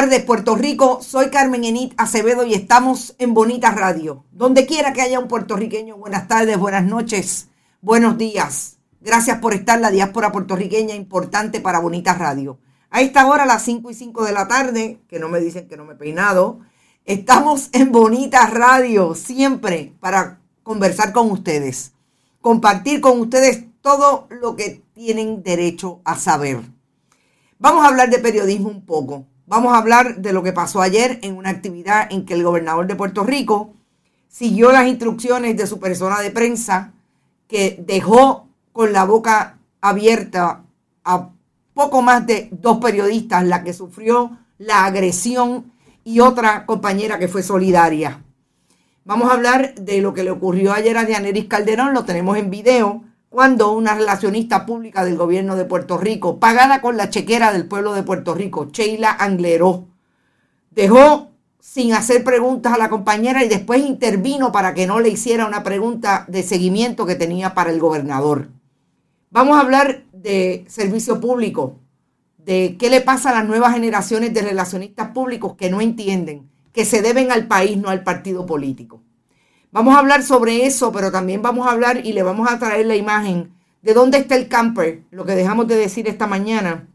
Tardes, Puerto Rico. Soy Carmen Enit Acevedo y estamos en Bonita Radio. Donde quiera que haya un puertorriqueño, buenas tardes, buenas noches, buenos días. Gracias por estar la diáspora puertorriqueña importante para Bonita Radio. A esta hora, a las 5 y 5 de la tarde, que no me dicen que no me he peinado, estamos en Bonita Radio, siempre para conversar con ustedes, compartir con ustedes todo lo que tienen derecho a saber. Vamos a hablar de periodismo un poco. Vamos a hablar de lo que pasó ayer en una actividad en que el gobernador de Puerto Rico siguió las instrucciones de su persona de prensa, que dejó con la boca abierta a poco más de dos periodistas, la que sufrió la agresión y otra compañera que fue solidaria. Vamos a hablar de lo que le ocurrió ayer a Dianeris Calderón, lo tenemos en video, cuando una relacionista pública del gobierno de Puerto Rico, pagada con la chequera del pueblo de Puerto Rico, Sheila Angleró, dejó sin hacer preguntas a la compañera y después intervino para que no le hiciera una pregunta de seguimiento que tenía para el gobernador. Vamos a hablar de servicio público, de qué le pasa a las nuevas generaciones de relacionistas públicos que no entienden, que se deben al país, no al partido político. Vamos a hablar sobre eso, pero también vamos a hablar y le vamos a traer la imagen de dónde está el camper, lo que dejamos de decir esta mañana,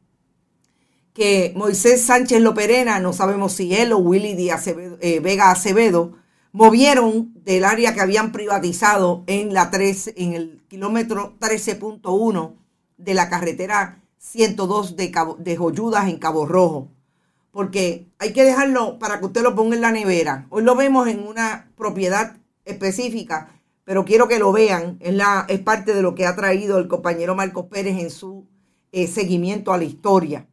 que Moisés Sánchez Loperena, no sabemos si él o Willy Díaz eh, Vega Acevedo, movieron del área que habían privatizado en la 3, en el kilómetro 13.1 de la carretera 102 de, de Joyudas en Cabo Rojo. Porque hay que dejarlo para que usted lo ponga en la nevera. Hoy lo vemos en una propiedad específica, pero quiero que lo vean. Es, la, es parte de lo que ha traído el compañero Marcos Pérez en su eh, seguimiento a la historia.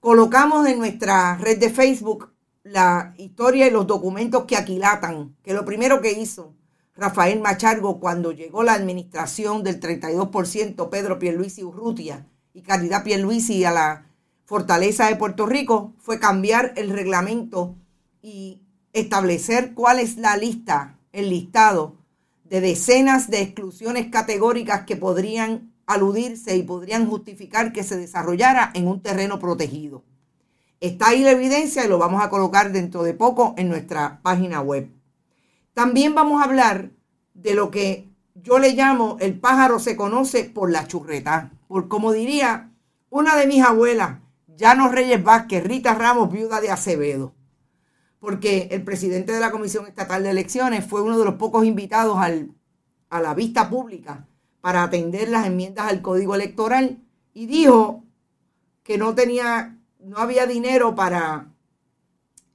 Colocamos en nuestra red de Facebook la historia y los documentos que aquilatan, que lo primero que hizo Rafael Machargo cuando llegó la administración del 32% Pedro Pierluisi Urrutia y Caridad Pierluisi a la Fortaleza de Puerto Rico fue cambiar el reglamento y establecer cuál es la lista, el listado de decenas de exclusiones categóricas que podrían aludirse y podrían justificar que se desarrollara en un terreno protegido. Está ahí la evidencia y lo vamos a colocar dentro de poco en nuestra página web. También vamos a hablar de lo que yo le llamo el pájaro se conoce por la churreta. Por como diría una de mis abuelas, Llano Reyes Vázquez, Rita Ramos, viuda de Acevedo. Porque el presidente de la Comisión Estatal de Elecciones fue uno de los pocos invitados a la vista pública para atender las enmiendas al Código Electoral y dijo que no tenía, no había dinero para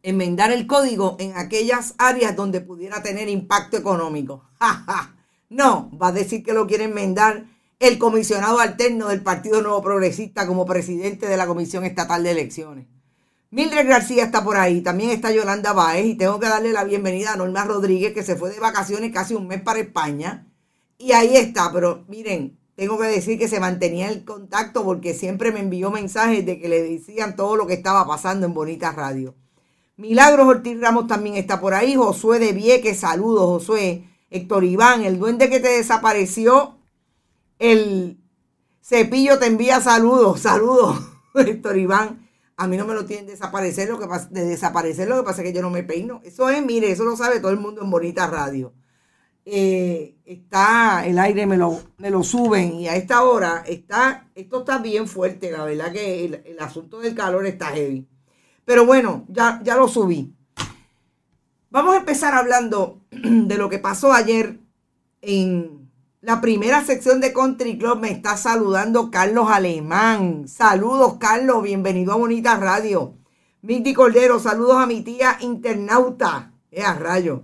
enmendar el código en aquellas áreas donde pudiera tener impacto económico. no, va a decir que lo quiere enmendar el comisionado alterno del Partido Nuevo Progresista como presidente de la Comisión Estatal de Elecciones. Mildred García está por ahí, también está Yolanda Baez y tengo que darle la bienvenida a Norma Rodríguez que se fue de vacaciones casi un mes para España y ahí está, pero miren, tengo que decir que se mantenía el contacto porque siempre me envió mensajes de que le decían todo lo que estaba pasando en Bonita Radio. Milagros Ortiz Ramos también está por ahí. Josué de Vieques, saludos, Josué. Héctor Iván, el duende que te desapareció, el cepillo te envía saludos, saludos, Héctor Iván. A mí no me lo tienen desaparecer, lo que pasa, de desaparecer, lo que pasa es que yo no me peino. Eso es, mire, eso lo sabe todo el mundo en Bonita Radio. Eh, está, el aire me lo, me lo suben y a esta hora está, esto está bien fuerte, la verdad que el, asunto del calor está heavy. Pero bueno, ya, ya lo subí. Vamos a empezar hablando de lo que pasó ayer en la primera sección de Country Club. Me está saludando Carlos Alemán. Saludos, Carlos. Bienvenido a Bonita Radio. Mindy Cordero, saludos a mi tía internauta. Es a rayo.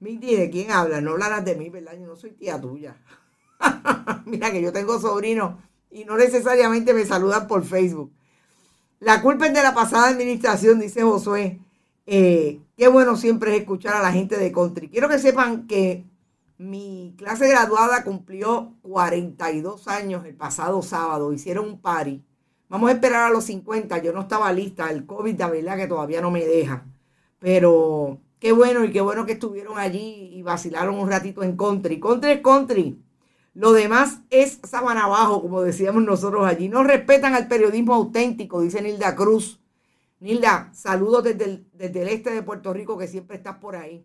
Mindy, ¿de quién habla? No hablarás de mí, ¿verdad? Yo no soy tía tuya. Mira que yo tengo sobrinos y no necesariamente me saludan por Facebook. La culpa es de la pasada administración, dice Josué. Eh, qué bueno siempre es escuchar a la gente de country. Quiero que sepan que mi clase graduada cumplió 42 años el pasado sábado. Hicieron un party. Vamos a esperar a los 50. Yo no estaba lista. El COVID, la verdad, que todavía no me deja. Pero Qué bueno y qué bueno que estuvieron allí y vacilaron un ratito en country. Country es country. Lo demás es sábana abajo, como decíamos nosotros allí. No respetan al periodismo auténtico, dice Nilda Cruz. Nilda, saludos desde desde el este de Puerto Rico, que siempre estás por ahí.